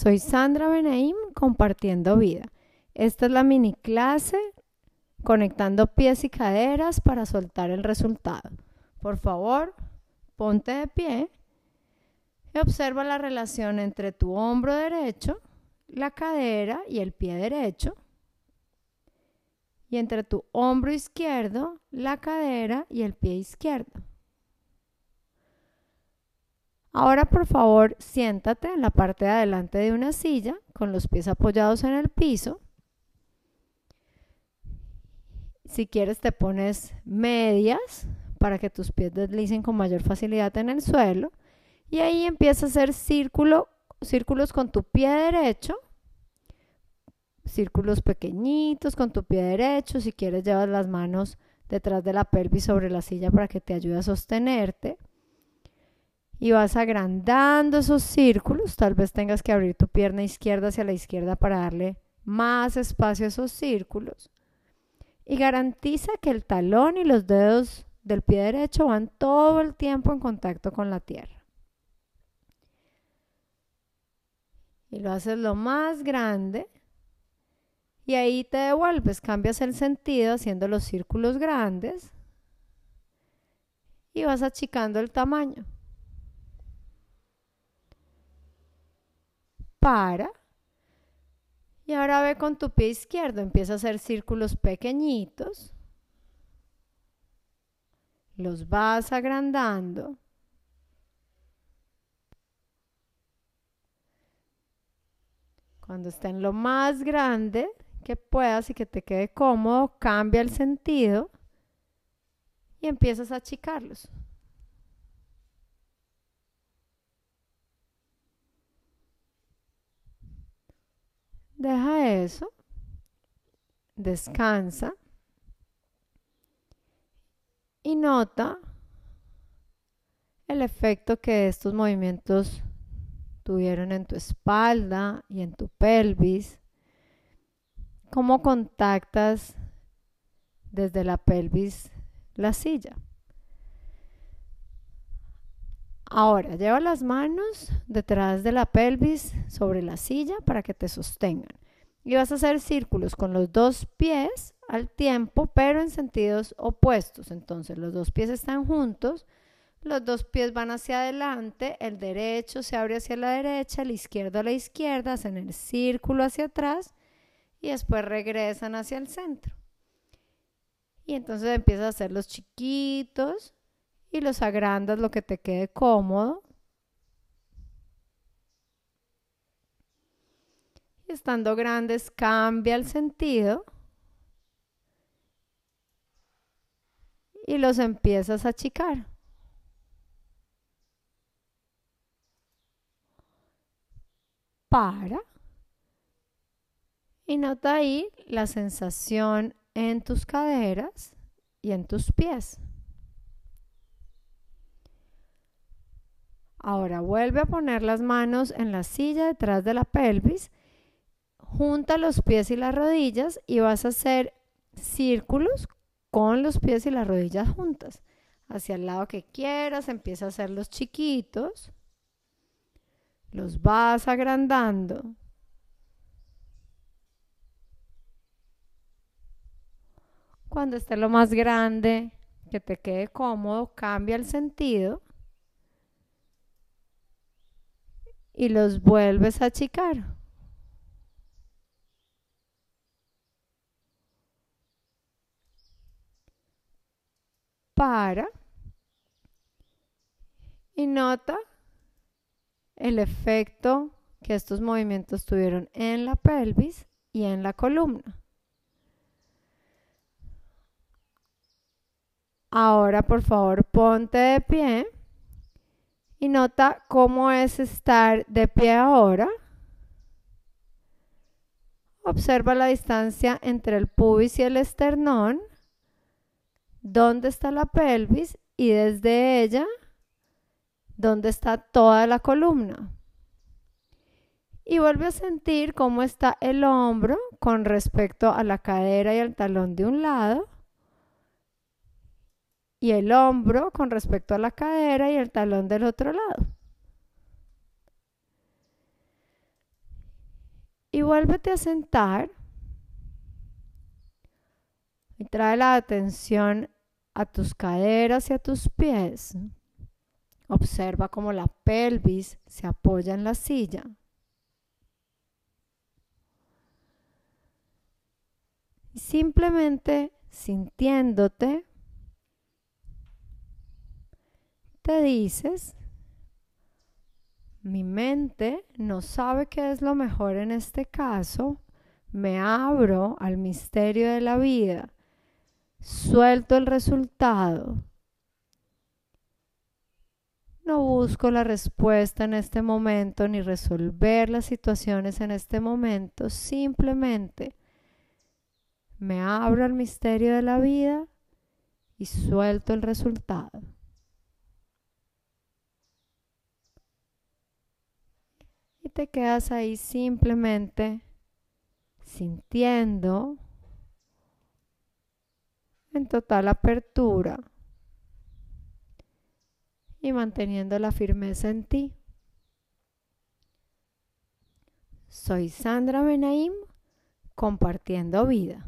soy Sandra Benaim compartiendo vida. Esta es la mini clase conectando pies y caderas para soltar el resultado. Por favor, ponte de pie y observa la relación entre tu hombro derecho, la cadera y el pie derecho y entre tu hombro izquierdo, la cadera y el pie izquierdo. Ahora por favor siéntate en la parte de adelante de una silla con los pies apoyados en el piso. Si quieres te pones medias para que tus pies deslicen con mayor facilidad en el suelo y ahí empieza a hacer círculo, círculos con tu pie derecho círculos pequeñitos con tu pie derecho. Si quieres, llevas las manos detrás de la pelvis sobre la silla para que te ayude a sostenerte. Y vas agrandando esos círculos. Tal vez tengas que abrir tu pierna izquierda hacia la izquierda para darle más espacio a esos círculos. Y garantiza que el talón y los dedos del pie derecho van todo el tiempo en contacto con la tierra. Y lo haces lo más grande y ahí te devuelves, cambias el sentido haciendo los círculos grandes y vas achicando el tamaño. Para. Y ahora ve con tu pie izquierdo, empieza a hacer círculos pequeñitos. Los vas agrandando. Cuando estén lo más grande, que puedas y que te quede cómodo, cambia el sentido y empiezas a achicarlos. Deja eso, descansa y nota el efecto que estos movimientos tuvieron en tu espalda y en tu pelvis ¿Cómo contactas desde la pelvis la silla? Ahora, lleva las manos detrás de la pelvis sobre la silla para que te sostengan. Y vas a hacer círculos con los dos pies al tiempo, pero en sentidos opuestos. Entonces, los dos pies están juntos, los dos pies van hacia adelante, el derecho se abre hacia la derecha, el izquierdo a la izquierda, hacen el círculo hacia atrás y después regresan hacia el centro. Y entonces empiezas a hacer los chiquitos y los agrandas lo que te quede cómodo. Estando grandes cambia el sentido y los empiezas a achicar. Para y nota ahí la sensación en tus caderas y en tus pies. Ahora vuelve a poner las manos en la silla detrás de la pelvis, junta los pies y las rodillas y vas a hacer círculos con los pies y las rodillas juntas. Hacia el lado que quieras, empieza a hacer los chiquitos, los vas agrandando Cuando esté lo más grande, que te quede cómodo, cambia el sentido y los vuelves a achicar. Para y nota el efecto que estos movimientos tuvieron en la pelvis y en la columna. Ahora, por favor, ponte de pie y nota cómo es estar de pie ahora. Observa la distancia entre el pubis y el esternón, dónde está la pelvis y desde ella, dónde está toda la columna. Y vuelve a sentir cómo está el hombro con respecto a la cadera y al talón de un lado y el hombro con respecto a la cadera y el talón del otro lado. vuélvete a sentar y trae la atención a tus caderas y a tus pies. Observa cómo la pelvis se apoya en la silla. simplemente sintiéndote, te dices, mi mente no sabe qué es lo mejor en este caso, me abro al misterio de la vida, suelto el resultado, no busco la respuesta en este momento ni resolver las situaciones en este momento, simplemente me abro al misterio de la vida y suelto el resultado. Y te quedas ahí simplemente sintiendo en total apertura y manteniendo la firmeza en ti. Soy Sandra Benaim compartiendo vida.